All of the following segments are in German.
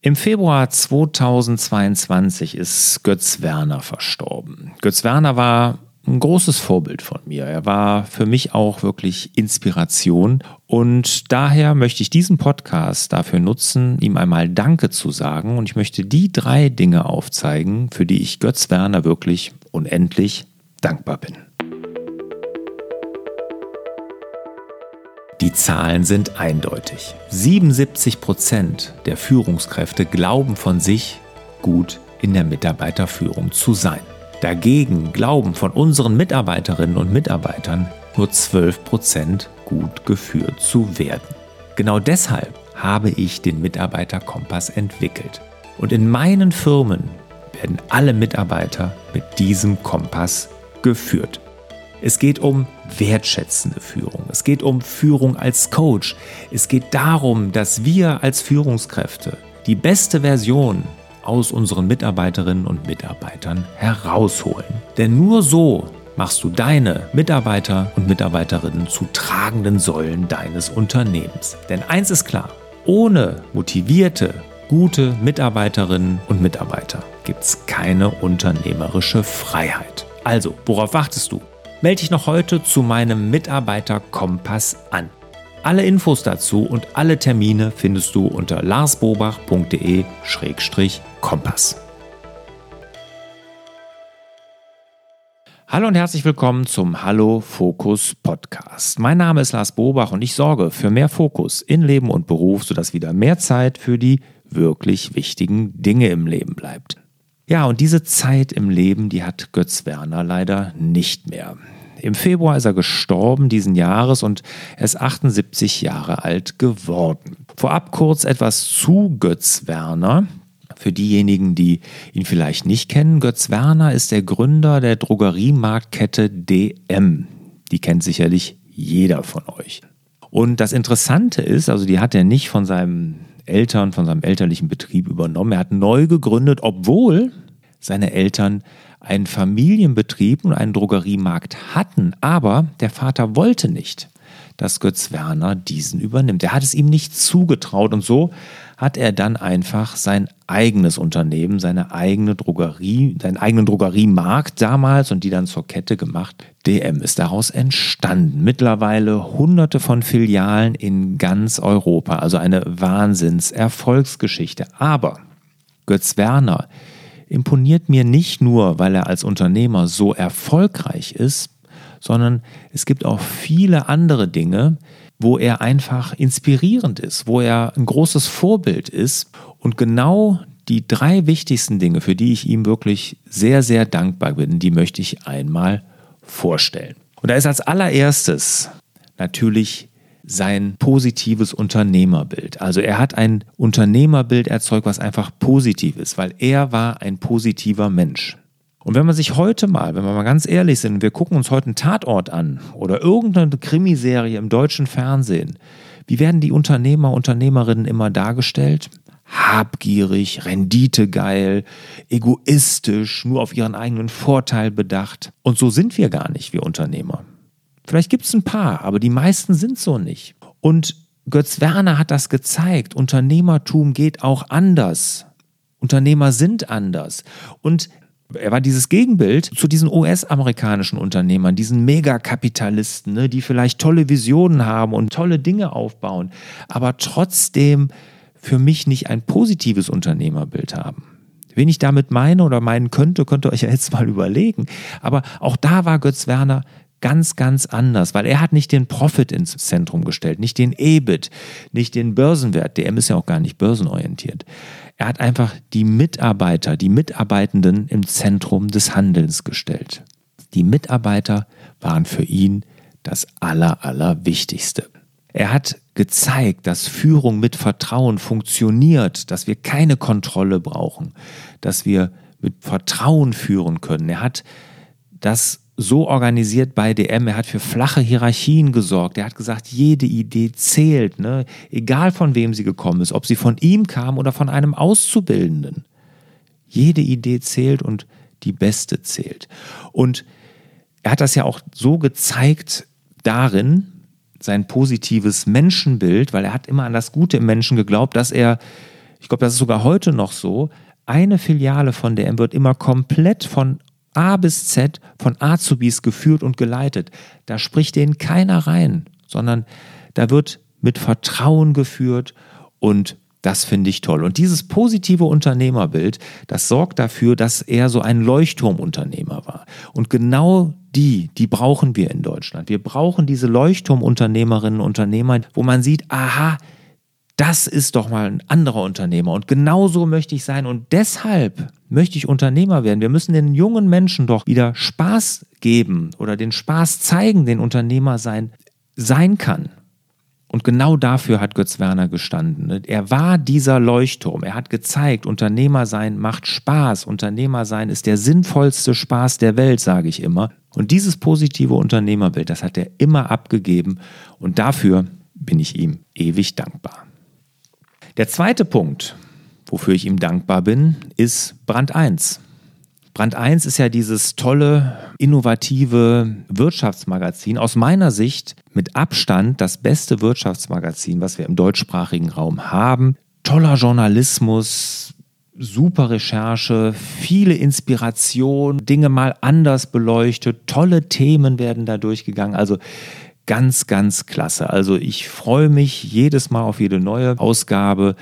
Im Februar 2022 ist Götz Werner verstorben. Götz Werner war ein großes Vorbild von mir. Er war für mich auch wirklich Inspiration und daher möchte ich diesen Podcast dafür nutzen, ihm einmal Danke zu sagen und ich möchte die drei Dinge aufzeigen, für die ich Götz Werner wirklich unendlich dankbar bin. Die Zahlen sind eindeutig. 77 Prozent der Führungskräfte glauben von sich, gut in der Mitarbeiterführung zu sein. Dagegen glauben von unseren Mitarbeiterinnen und Mitarbeitern nur 12 Prozent gut geführt zu werden. Genau deshalb habe ich den Mitarbeiterkompass entwickelt. Und in meinen Firmen werden alle Mitarbeiter mit diesem Kompass geführt. Es geht um wertschätzende Führung. Es geht um Führung als Coach. Es geht darum, dass wir als Führungskräfte die beste Version aus unseren Mitarbeiterinnen und Mitarbeitern herausholen. Denn nur so machst du deine Mitarbeiter und Mitarbeiterinnen zu tragenden Säulen deines Unternehmens. Denn eins ist klar, ohne motivierte, gute Mitarbeiterinnen und Mitarbeiter gibt es keine unternehmerische Freiheit. Also, worauf wartest du? Melde dich noch heute zu meinem Mitarbeiterkompass an. Alle Infos dazu und alle Termine findest du unter larsbobach.de-kompass. Hallo und herzlich willkommen zum Hallo Fokus Podcast. Mein Name ist Lars Bobach und ich sorge für mehr Fokus in Leben und Beruf, sodass wieder mehr Zeit für die wirklich wichtigen Dinge im Leben bleibt. Ja, und diese Zeit im Leben, die hat Götz Werner leider nicht mehr. Im Februar ist er gestorben diesen Jahres und er ist 78 Jahre alt geworden. Vorab kurz etwas zu Götz Werner. Für diejenigen, die ihn vielleicht nicht kennen, Götz Werner ist der Gründer der Drogeriemarktkette DM. Die kennt sicherlich jeder von euch. Und das Interessante ist, also die hat er nicht von seinem Eltern, von seinem elterlichen Betrieb übernommen. Er hat neu gegründet, obwohl seine Eltern einen Familienbetrieb und einen Drogeriemarkt hatten, aber der Vater wollte nicht, dass Götz Werner diesen übernimmt. Er hat es ihm nicht zugetraut und so hat er dann einfach sein eigenes Unternehmen, seine eigene Drogerie, seinen eigenen Drogeriemarkt damals und die dann zur Kette gemacht. DM ist daraus entstanden. Mittlerweile hunderte von Filialen in ganz Europa, also eine Wahnsinnserfolgsgeschichte. Aber Götz Werner imponiert mir nicht nur, weil er als Unternehmer so erfolgreich ist, sondern es gibt auch viele andere Dinge, wo er einfach inspirierend ist, wo er ein großes Vorbild ist. Und genau die drei wichtigsten Dinge, für die ich ihm wirklich sehr, sehr dankbar bin, die möchte ich einmal vorstellen. Und da ist als allererstes natürlich sein positives Unternehmerbild. Also er hat ein Unternehmerbild erzeugt, was einfach positiv ist, weil er war ein positiver Mensch. Und wenn man sich heute mal, wenn wir mal ganz ehrlich sind, wir gucken uns heute einen Tatort an oder irgendeine Krimiserie im deutschen Fernsehen, wie werden die Unternehmer, Unternehmerinnen immer dargestellt? Habgierig, renditegeil, egoistisch, nur auf ihren eigenen Vorteil bedacht. Und so sind wir gar nicht, wir Unternehmer. Vielleicht gibt es ein paar, aber die meisten sind so nicht. Und Götz Werner hat das gezeigt. Unternehmertum geht auch anders. Unternehmer sind anders. Und er war dieses Gegenbild zu diesen US-amerikanischen Unternehmern, diesen Megakapitalisten, ne, die vielleicht tolle Visionen haben und tolle Dinge aufbauen, aber trotzdem für mich nicht ein positives Unternehmerbild haben. Wen ich damit meine oder meinen könnte, könnt ihr euch ja jetzt mal überlegen. Aber auch da war Götz Werner ganz, ganz anders, weil er hat nicht den Profit ins Zentrum gestellt, nicht den EBIT, nicht den Börsenwert. DM ist ja auch gar nicht börsenorientiert. Er hat einfach die Mitarbeiter, die Mitarbeitenden im Zentrum des Handelns gestellt. Die Mitarbeiter waren für ihn das Aller, Allerwichtigste. Er hat gezeigt, dass Führung mit Vertrauen funktioniert, dass wir keine Kontrolle brauchen, dass wir mit Vertrauen führen können. Er hat das so organisiert bei DM. Er hat für flache Hierarchien gesorgt. Er hat gesagt, jede Idee zählt, ne? egal von wem sie gekommen ist, ob sie von ihm kam oder von einem Auszubildenden. Jede Idee zählt und die beste zählt. Und er hat das ja auch so gezeigt darin, sein positives Menschenbild, weil er hat immer an das Gute im Menschen geglaubt, dass er ich glaube, das ist sogar heute noch so, eine Filiale von DM wird immer komplett von A bis Z, von Azubis geführt und geleitet. Da spricht denen keiner rein, sondern da wird mit Vertrauen geführt und das finde ich toll. Und dieses positive Unternehmerbild, das sorgt dafür, dass er so ein Leuchtturmunternehmer war. Und genau die, die brauchen wir in Deutschland. Wir brauchen diese Leuchtturmunternehmerinnen und Unternehmer, wo man sieht, aha, das ist doch mal ein anderer Unternehmer. Und genau so möchte ich sein. Und deshalb möchte ich Unternehmer werden. Wir müssen den jungen Menschen doch wieder Spaß geben oder den Spaß zeigen, den Unternehmer sein, sein kann. Und genau dafür hat Götz Werner gestanden. Er war dieser Leuchtturm. Er hat gezeigt, Unternehmer sein macht Spaß. Unternehmer sein ist der sinnvollste Spaß der Welt, sage ich immer. Und dieses positive Unternehmerbild, das hat er immer abgegeben. Und dafür bin ich ihm ewig dankbar. Der zweite Punkt, wofür ich ihm dankbar bin, ist Brand 1. Brand 1 ist ja dieses tolle, innovative Wirtschaftsmagazin. Aus meiner Sicht mit Abstand das beste Wirtschaftsmagazin, was wir im deutschsprachigen Raum haben. Toller Journalismus, super Recherche, viele Inspiration, Dinge mal anders beleuchtet, tolle Themen werden da durchgegangen. Also ganz, ganz klasse. Also ich freue mich jedes Mal auf jede neue Ausgabe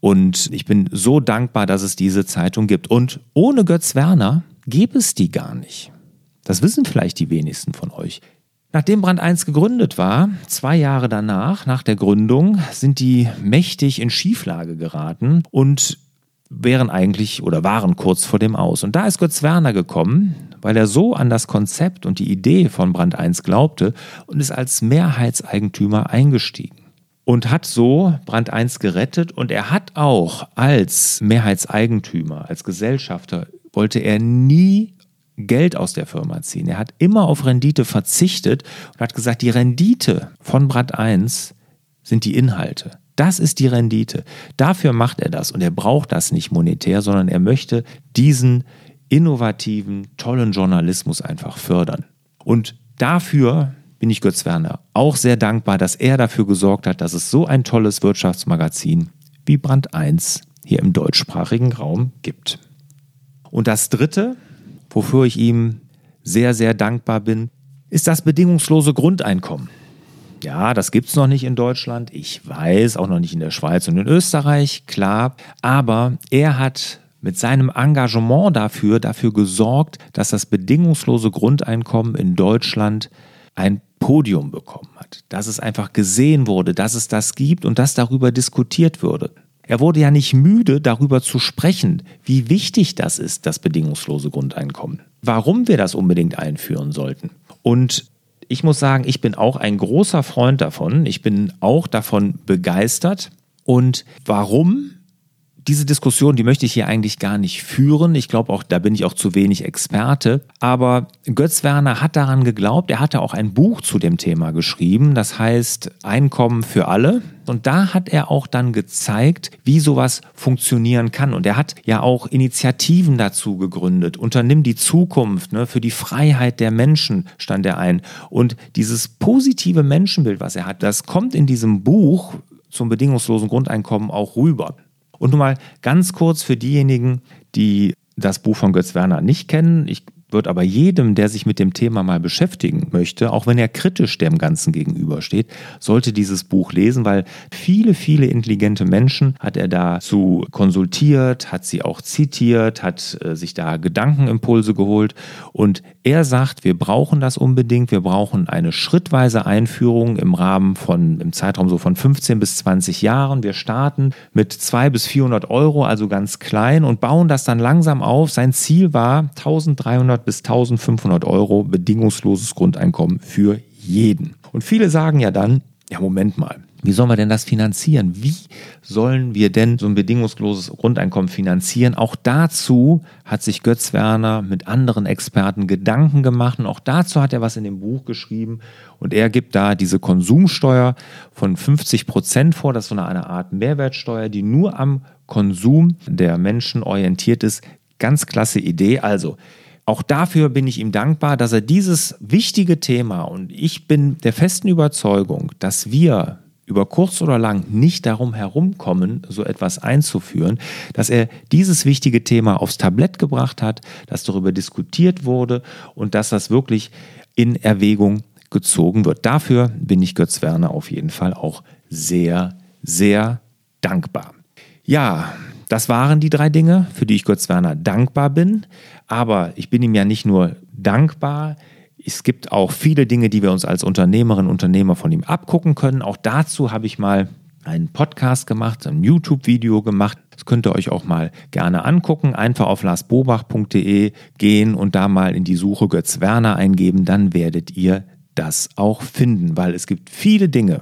und ich bin so dankbar, dass es diese Zeitung gibt. Und ohne Götz Werner gäbe es die gar nicht. Das wissen vielleicht die wenigsten von euch. Nachdem Brand 1 gegründet war, zwei Jahre danach, nach der Gründung, sind die mächtig in Schieflage geraten und wären eigentlich oder waren kurz vor dem Aus. Und da ist Götz Werner gekommen, weil er so an das Konzept und die Idee von Brand 1 glaubte und ist als Mehrheitseigentümer eingestiegen und hat so Brand 1 gerettet und er hat auch als Mehrheitseigentümer, als Gesellschafter, wollte er nie Geld aus der Firma ziehen. Er hat immer auf Rendite verzichtet und hat gesagt, die Rendite von Brand 1 sind die Inhalte. Das ist die Rendite. Dafür macht er das und er braucht das nicht monetär, sondern er möchte diesen innovativen, tollen Journalismus einfach fördern. Und dafür bin ich Götz Werner auch sehr dankbar, dass er dafür gesorgt hat, dass es so ein tolles Wirtschaftsmagazin wie Brand 1 hier im deutschsprachigen Raum gibt. Und das Dritte, wofür ich ihm sehr, sehr dankbar bin, ist das bedingungslose Grundeinkommen. Ja, das gibt es noch nicht in Deutschland. Ich weiß, auch noch nicht in der Schweiz und in Österreich, klar. Aber er hat mit seinem Engagement dafür, dafür gesorgt, dass das bedingungslose Grundeinkommen in Deutschland ein Podium bekommen hat, dass es einfach gesehen wurde, dass es das gibt und dass darüber diskutiert würde. Er wurde ja nicht müde, darüber zu sprechen, wie wichtig das ist, das bedingungslose Grundeinkommen. Warum wir das unbedingt einführen sollten. Und ich muss sagen, ich bin auch ein großer Freund davon. Ich bin auch davon begeistert. Und warum? Diese Diskussion, die möchte ich hier eigentlich gar nicht führen. Ich glaube auch, da bin ich auch zu wenig Experte. Aber Götz Werner hat daran geglaubt. Er hatte auch ein Buch zu dem Thema geschrieben. Das heißt Einkommen für alle. Und da hat er auch dann gezeigt, wie sowas funktionieren kann. Und er hat ja auch Initiativen dazu gegründet. Unternimm die Zukunft, ne, für die Freiheit der Menschen stand er ein. Und dieses positive Menschenbild, was er hat, das kommt in diesem Buch zum bedingungslosen Grundeinkommen auch rüber. Und nun mal ganz kurz für diejenigen, die das Buch von Götz Werner nicht kennen. Ich wird aber jedem, der sich mit dem Thema mal beschäftigen möchte, auch wenn er kritisch dem Ganzen gegenübersteht, sollte dieses Buch lesen, weil viele, viele intelligente Menschen hat er dazu konsultiert, hat sie auch zitiert, hat äh, sich da Gedankenimpulse geholt und er sagt, wir brauchen das unbedingt, wir brauchen eine schrittweise Einführung im Rahmen von, im Zeitraum so von 15 bis 20 Jahren. Wir starten mit 200 bis 400 Euro, also ganz klein und bauen das dann langsam auf. Sein Ziel war 1300 500 bis 1500 Euro bedingungsloses Grundeinkommen für jeden. Und viele sagen ja dann, ja, Moment mal. Wie sollen wir denn das finanzieren? Wie sollen wir denn so ein bedingungsloses Grundeinkommen finanzieren? Auch dazu hat sich Götz Werner mit anderen Experten Gedanken gemacht und auch dazu hat er was in dem Buch geschrieben und er gibt da diese Konsumsteuer von 50 Prozent vor. Das ist so eine Art Mehrwertsteuer, die nur am Konsum der Menschen orientiert ist. Ganz klasse Idee. Also, auch dafür bin ich ihm dankbar, dass er dieses wichtige Thema und ich bin der festen Überzeugung, dass wir über kurz oder lang nicht darum herumkommen, so etwas einzuführen, dass er dieses wichtige Thema aufs Tablett gebracht hat, dass darüber diskutiert wurde und dass das wirklich in Erwägung gezogen wird. Dafür bin ich Götz Werner auf jeden Fall auch sehr, sehr dankbar. Ja, das waren die drei Dinge, für die ich Götz Werner dankbar bin. Aber ich bin ihm ja nicht nur dankbar, es gibt auch viele Dinge, die wir uns als Unternehmerinnen und Unternehmer von ihm abgucken können. Auch dazu habe ich mal einen Podcast gemacht, ein YouTube-Video gemacht. Das könnt ihr euch auch mal gerne angucken. Einfach auf larsbobach.de gehen und da mal in die Suche Götz Werner eingeben. Dann werdet ihr das auch finden, weil es gibt viele Dinge,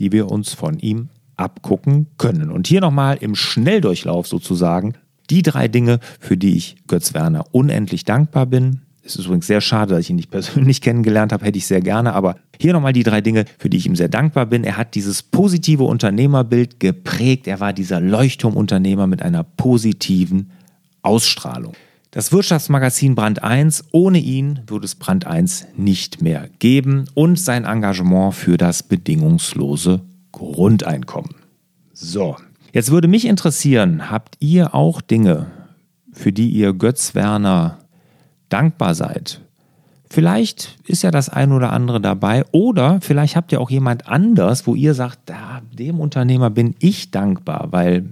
die wir uns von ihm abgucken können. Und hier nochmal im Schnelldurchlauf sozusagen die drei Dinge, für die ich Götz Werner unendlich dankbar bin. Es ist übrigens sehr schade, dass ich ihn nicht persönlich kennengelernt habe, hätte ich sehr gerne. Aber hier nochmal die drei Dinge, für die ich ihm sehr dankbar bin. Er hat dieses positive Unternehmerbild geprägt. Er war dieser Leuchtturmunternehmer mit einer positiven Ausstrahlung. Das Wirtschaftsmagazin Brand 1, ohne ihn würde es Brand 1 nicht mehr geben und sein Engagement für das bedingungslose Grundeinkommen. So, jetzt würde mich interessieren, habt ihr auch Dinge, für die ihr Götz Werner dankbar seid? Vielleicht ist ja das ein oder andere dabei oder vielleicht habt ihr auch jemand anders, wo ihr sagt, da, dem Unternehmer bin ich dankbar, weil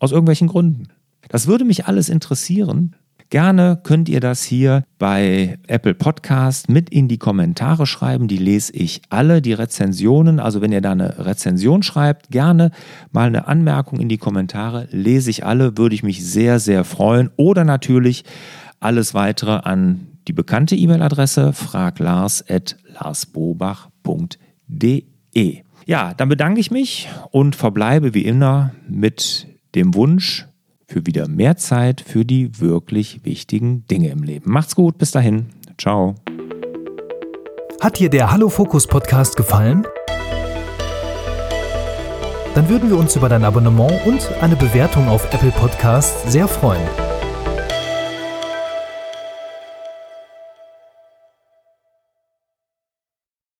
aus irgendwelchen Gründen. Das würde mich alles interessieren. Gerne könnt ihr das hier bei Apple Podcast mit in die Kommentare schreiben. Die lese ich alle, die Rezensionen. Also wenn ihr da eine Rezension schreibt, gerne mal eine Anmerkung in die Kommentare. Lese ich alle, würde ich mich sehr, sehr freuen. Oder natürlich alles weitere an die bekannte E-Mail-Adresse fraglars.larsbobach.de. Ja, dann bedanke ich mich und verbleibe wie immer mit dem Wunsch, für wieder mehr Zeit für die wirklich wichtigen Dinge im Leben. Macht's gut, bis dahin. Ciao. Hat dir der Hallo Fokus Podcast gefallen? Dann würden wir uns über dein Abonnement und eine Bewertung auf Apple Podcast sehr freuen.